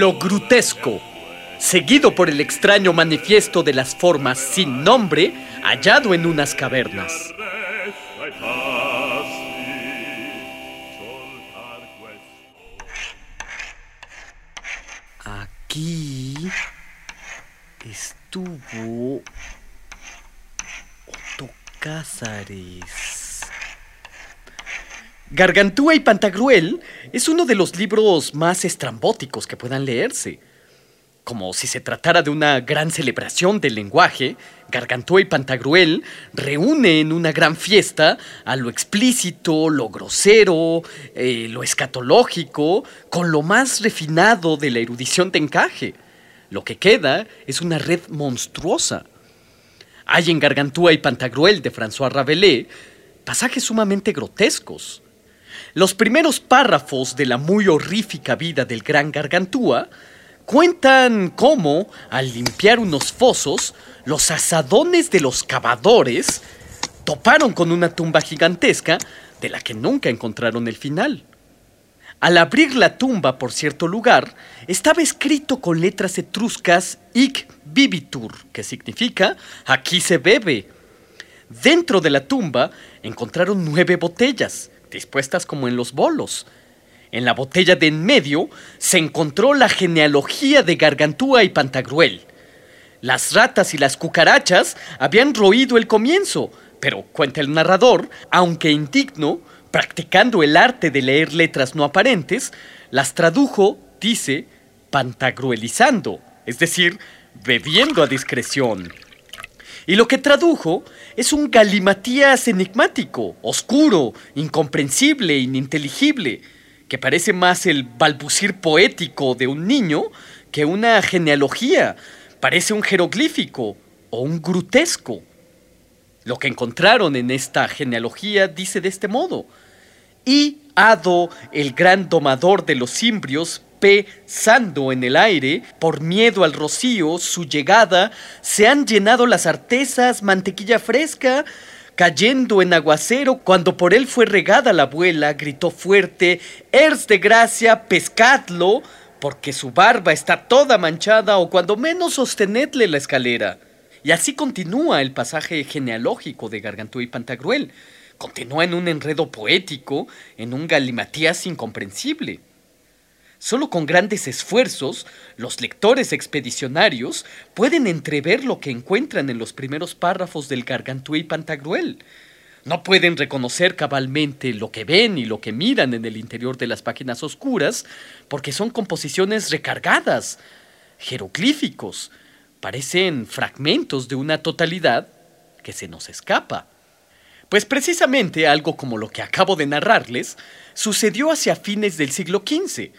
Lo grotesco, seguido por el extraño manifiesto de las formas sin nombre hallado en unas cavernas. Aquí estuvo Otto Cázares. Gargantúa y Pantagruel es uno de los libros más estrambóticos que puedan leerse. Como si se tratara de una gran celebración del lenguaje, Gargantúa y Pantagruel reúne en una gran fiesta a lo explícito, lo grosero, eh, lo escatológico, con lo más refinado de la erudición de encaje. Lo que queda es una red monstruosa. Hay en Gargantúa y Pantagruel de François Rabelais pasajes sumamente grotescos. Los primeros párrafos de la muy horrífica vida del gran Gargantúa cuentan cómo, al limpiar unos fosos, los asadones de los cavadores toparon con una tumba gigantesca de la que nunca encontraron el final. Al abrir la tumba por cierto lugar, estaba escrito con letras etruscas Ic Bibitur, que significa aquí se bebe. Dentro de la tumba encontraron nueve botellas, dispuestas como en los bolos. En la botella de en medio se encontró la genealogía de Gargantúa y Pantagruel. Las ratas y las cucarachas habían roído el comienzo, pero, cuenta el narrador, aunque indigno, practicando el arte de leer letras no aparentes, las tradujo, dice, pantagruelizando, es decir, bebiendo a discreción. Y lo que tradujo es un galimatías enigmático, oscuro, incomprensible, ininteligible, que parece más el balbucir poético de un niño que una genealogía, parece un jeroglífico o un grutesco. Lo que encontraron en esta genealogía dice de este modo, y Ado, el gran domador de los cimbrios, pesando en el aire, por miedo al rocío, su llegada, se han llenado las artesas, mantequilla fresca, cayendo en aguacero, cuando por él fue regada la abuela, gritó fuerte, Ers de gracia, pescadlo, porque su barba está toda manchada, o cuando menos sostenedle la escalera. Y así continúa el pasaje genealógico de Gargantúa y Pantagruel. Continúa en un enredo poético, en un galimatías incomprensible. Solo con grandes esfuerzos, los lectores expedicionarios pueden entrever lo que encuentran en los primeros párrafos del Gargantúa y Pantagruel. No pueden reconocer cabalmente lo que ven y lo que miran en el interior de las páginas oscuras, porque son composiciones recargadas, jeroglíficos, parecen fragmentos de una totalidad que se nos escapa. Pues precisamente algo como lo que acabo de narrarles sucedió hacia fines del siglo XV,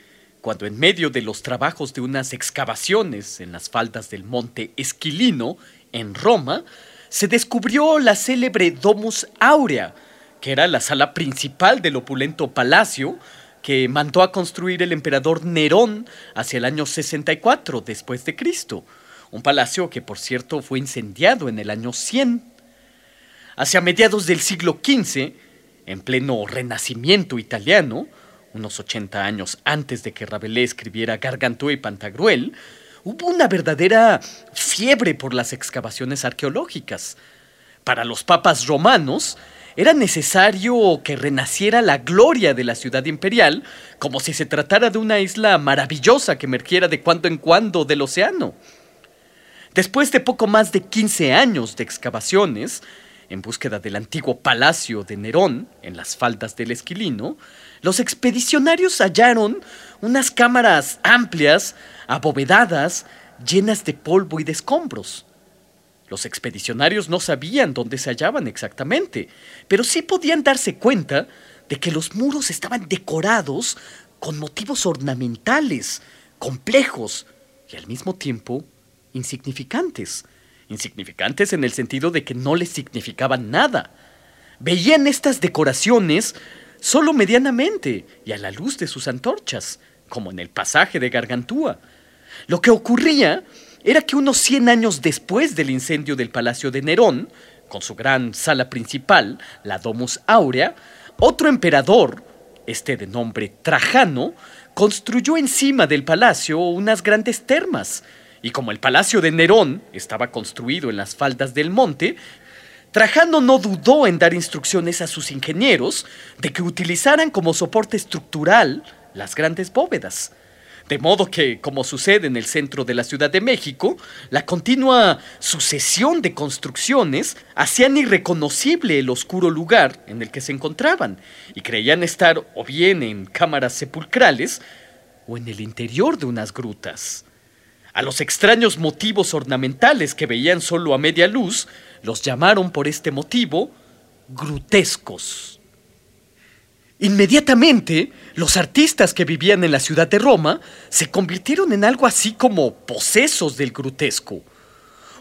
cuando en medio de los trabajos de unas excavaciones en las faldas del monte Esquilino, en Roma, se descubrió la célebre Domus Aurea, que era la sala principal del opulento palacio que mandó a construir el emperador Nerón hacia el año 64 después de Cristo, un palacio que por cierto fue incendiado en el año 100. Hacia mediados del siglo XV, en pleno renacimiento italiano, unos 80 años antes de que Rabelais escribiera Gargantúa y Pantagruel, hubo una verdadera fiebre por las excavaciones arqueológicas. Para los papas romanos, era necesario que renaciera la gloria de la ciudad imperial, como si se tratara de una isla maravillosa que emergiera de cuando en cuando del océano. Después de poco más de 15 años de excavaciones, en búsqueda del antiguo palacio de Nerón, en las faldas del Esquilino, los expedicionarios hallaron unas cámaras amplias, abovedadas, llenas de polvo y de escombros. Los expedicionarios no sabían dónde se hallaban exactamente, pero sí podían darse cuenta de que los muros estaban decorados con motivos ornamentales, complejos y al mismo tiempo insignificantes. Insignificantes en el sentido de que no les significaban nada. Veían estas decoraciones solo medianamente y a la luz de sus antorchas, como en el pasaje de Gargantúa. Lo que ocurría era que unos 100 años después del incendio del Palacio de Nerón, con su gran sala principal, la Domus Aurea, otro emperador, este de nombre Trajano, construyó encima del palacio unas grandes termas, y como el palacio de Nerón estaba construido en las faldas del monte, Trajano no dudó en dar instrucciones a sus ingenieros de que utilizaran como soporte estructural las grandes bóvedas. De modo que, como sucede en el centro de la Ciudad de México, la continua sucesión de construcciones hacían irreconocible el oscuro lugar en el que se encontraban y creían estar o bien en cámaras sepulcrales o en el interior de unas grutas. A los extraños motivos ornamentales que veían solo a media luz, los llamaron por este motivo grutescos. Inmediatamente, los artistas que vivían en la ciudad de Roma se convirtieron en algo así como posesos del grotesco.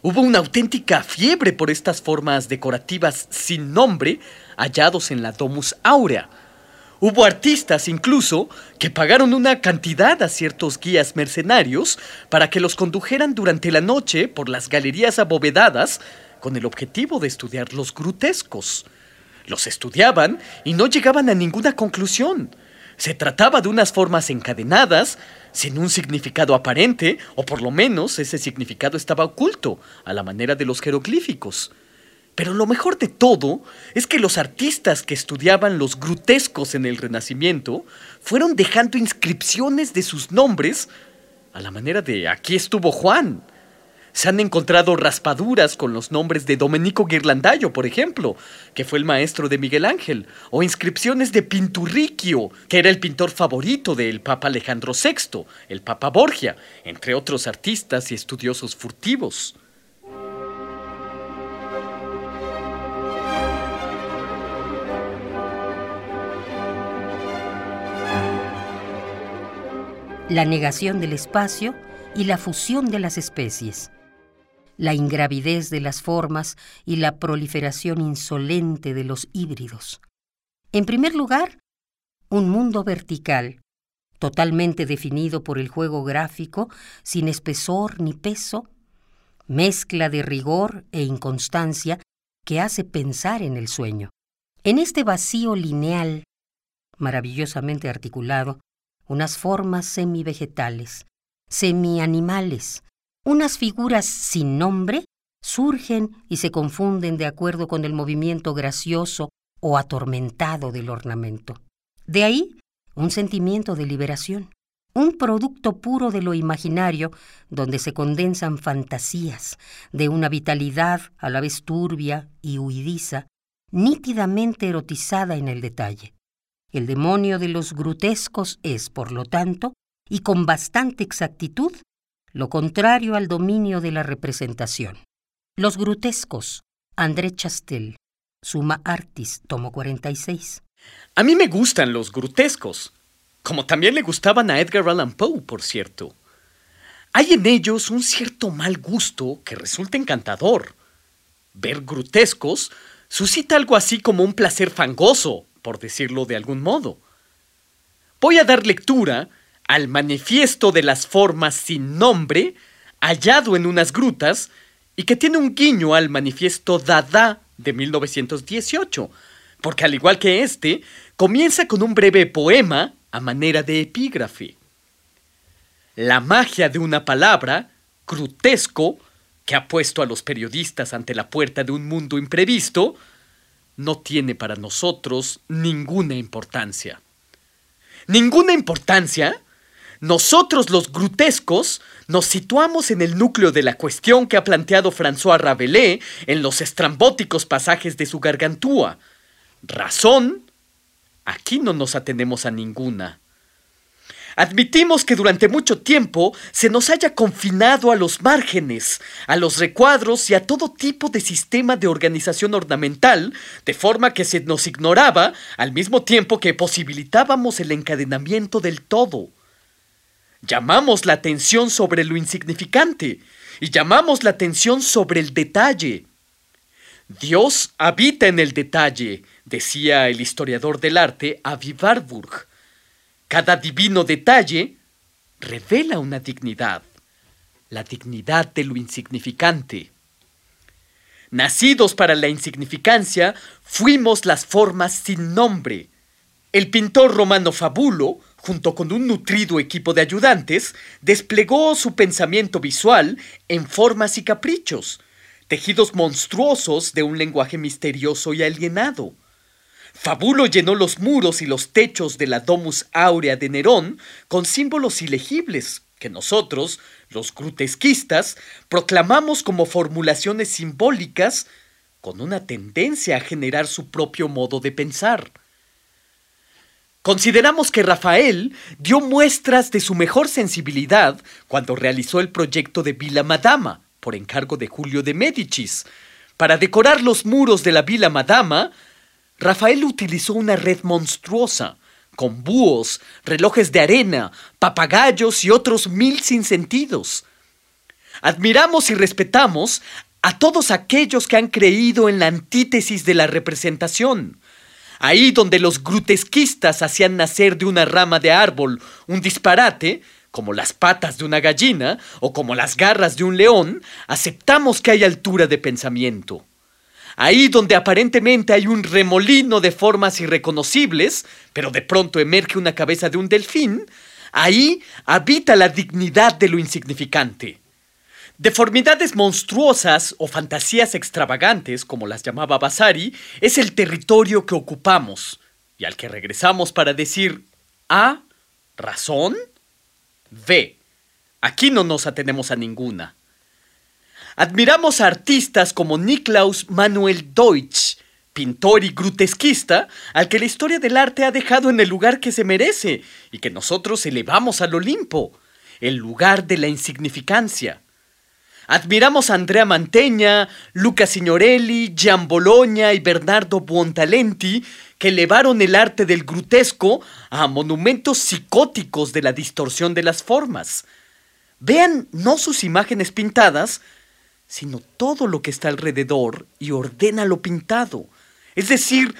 Hubo una auténtica fiebre por estas formas decorativas sin nombre hallados en la Domus Aurea. Hubo artistas incluso que pagaron una cantidad a ciertos guías mercenarios para que los condujeran durante la noche por las galerías abovedadas con el objetivo de estudiar los grotescos. Los estudiaban y no llegaban a ninguna conclusión. Se trataba de unas formas encadenadas, sin un significado aparente, o por lo menos ese significado estaba oculto, a la manera de los jeroglíficos. Pero lo mejor de todo es que los artistas que estudiaban los grotescos en el Renacimiento fueron dejando inscripciones de sus nombres a la manera de aquí estuvo Juan, se han encontrado raspaduras con los nombres de Domenico Ghirlandaio, por ejemplo, que fue el maestro de Miguel Ángel, o inscripciones de Pinturricchio, que era el pintor favorito del Papa Alejandro VI, el Papa Borgia, entre otros artistas y estudiosos furtivos. La negación del espacio y la fusión de las especies la ingravidez de las formas y la proliferación insolente de los híbridos. En primer lugar, un mundo vertical, totalmente definido por el juego gráfico, sin espesor ni peso, mezcla de rigor e inconstancia que hace pensar en el sueño. En este vacío lineal, maravillosamente articulado, unas formas semi-vegetales, semi-animales, unas figuras sin nombre surgen y se confunden de acuerdo con el movimiento gracioso o atormentado del ornamento. De ahí un sentimiento de liberación, un producto puro de lo imaginario donde se condensan fantasías de una vitalidad a la vez turbia y huidiza, nítidamente erotizada en el detalle. El demonio de los grotescos es, por lo tanto, y con bastante exactitud, lo contrario al dominio de la representación. Los grotescos, André Chastel, Suma Artis, tomo 46. A mí me gustan los grotescos, como también le gustaban a Edgar Allan Poe, por cierto. Hay en ellos un cierto mal gusto que resulta encantador. Ver grotescos suscita algo así como un placer fangoso, por decirlo de algún modo. Voy a dar lectura al manifiesto de las formas sin nombre, hallado en unas grutas, y que tiene un guiño al manifiesto Dada de 1918, porque al igual que este, comienza con un breve poema a manera de epígrafe. La magia de una palabra, grotesco, que ha puesto a los periodistas ante la puerta de un mundo imprevisto, no tiene para nosotros ninguna importancia. ¿Ninguna importancia? Nosotros los grotescos nos situamos en el núcleo de la cuestión que ha planteado François Rabelais en los estrambóticos pasajes de su gargantúa. Razón, aquí no nos atenemos a ninguna. Admitimos que durante mucho tiempo se nos haya confinado a los márgenes, a los recuadros y a todo tipo de sistema de organización ornamental, de forma que se nos ignoraba al mismo tiempo que posibilitábamos el encadenamiento del todo. Llamamos la atención sobre lo insignificante y llamamos la atención sobre el detalle. Dios habita en el detalle, decía el historiador del arte Avi Warburg. Cada divino detalle revela una dignidad, la dignidad de lo insignificante. Nacidos para la insignificancia, fuimos las formas sin nombre. El pintor romano Fabulo, junto con un nutrido equipo de ayudantes, desplegó su pensamiento visual en formas y caprichos, tejidos monstruosos de un lenguaje misterioso y alienado. Fabulo llenó los muros y los techos de la Domus Áurea de Nerón con símbolos ilegibles que nosotros, los grutesquistas, proclamamos como formulaciones simbólicas con una tendencia a generar su propio modo de pensar. Consideramos que Rafael dio muestras de su mejor sensibilidad cuando realizó el proyecto de Villa Madama, por encargo de Julio de Médicis. Para decorar los muros de la Villa Madama, Rafael utilizó una red monstruosa, con búhos, relojes de arena, papagayos y otros mil sinsentidos. Admiramos y respetamos a todos aquellos que han creído en la antítesis de la representación. Ahí donde los grutesquistas hacían nacer de una rama de árbol un disparate, como las patas de una gallina o como las garras de un león, aceptamos que hay altura de pensamiento. Ahí donde aparentemente hay un remolino de formas irreconocibles, pero de pronto emerge una cabeza de un delfín, ahí habita la dignidad de lo insignificante. Deformidades monstruosas o fantasías extravagantes, como las llamaba Vasari, es el territorio que ocupamos y al que regresamos para decir A, razón, B, aquí no nos atenemos a ninguna. Admiramos a artistas como Niklaus Manuel Deutsch, pintor y grutesquista, al que la historia del arte ha dejado en el lugar que se merece y que nosotros elevamos al Olimpo, el lugar de la insignificancia. Admiramos a Andrea Manteña, Luca Signorelli, Gian Bologna y Bernardo Buontalenti, que elevaron el arte del grutesco a monumentos psicóticos de la distorsión de las formas. Vean no sus imágenes pintadas, sino todo lo que está alrededor y ordena lo pintado. Es decir,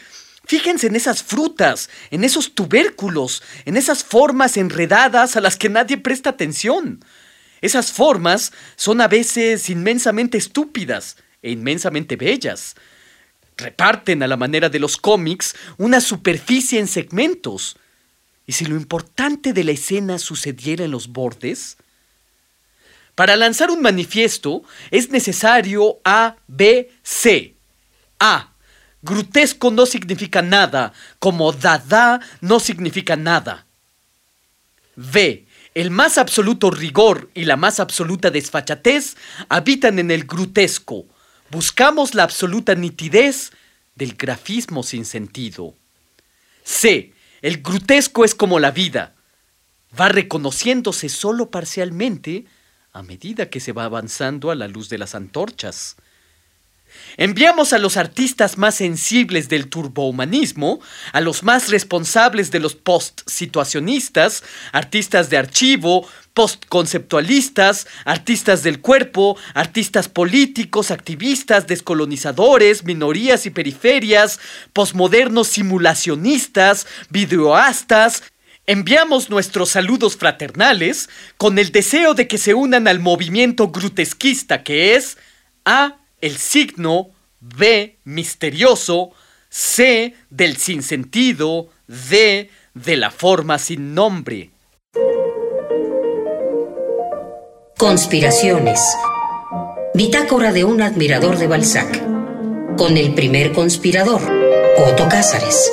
fíjense en esas frutas, en esos tubérculos, en esas formas enredadas a las que nadie presta atención. Esas formas son a veces inmensamente estúpidas e inmensamente bellas. Reparten a la manera de los cómics una superficie en segmentos. ¿Y si lo importante de la escena sucediera en los bordes? Para lanzar un manifiesto es necesario A, B, C. A. Grutesco no significa nada, como dada no significa nada. B. El más absoluto rigor y la más absoluta desfachatez habitan en el grutesco. Buscamos la absoluta nitidez del grafismo sin sentido. C. El grutesco es como la vida. Va reconociéndose solo parcialmente a medida que se va avanzando a la luz de las antorchas. Enviamos a los artistas más sensibles del turbohumanismo, a los más responsables de los post-situacionistas, artistas de archivo, post-conceptualistas, artistas del cuerpo, artistas políticos, activistas, descolonizadores, minorías y periferias, posmodernos simulacionistas, videoastas, Enviamos nuestros saludos fraternales con el deseo de que se unan al movimiento grutesquista que es A, el signo, B, misterioso, C, del sinsentido, D, de la forma sin nombre. Conspiraciones. Bitácora de un admirador de Balzac. Con el primer conspirador, Otto Cázares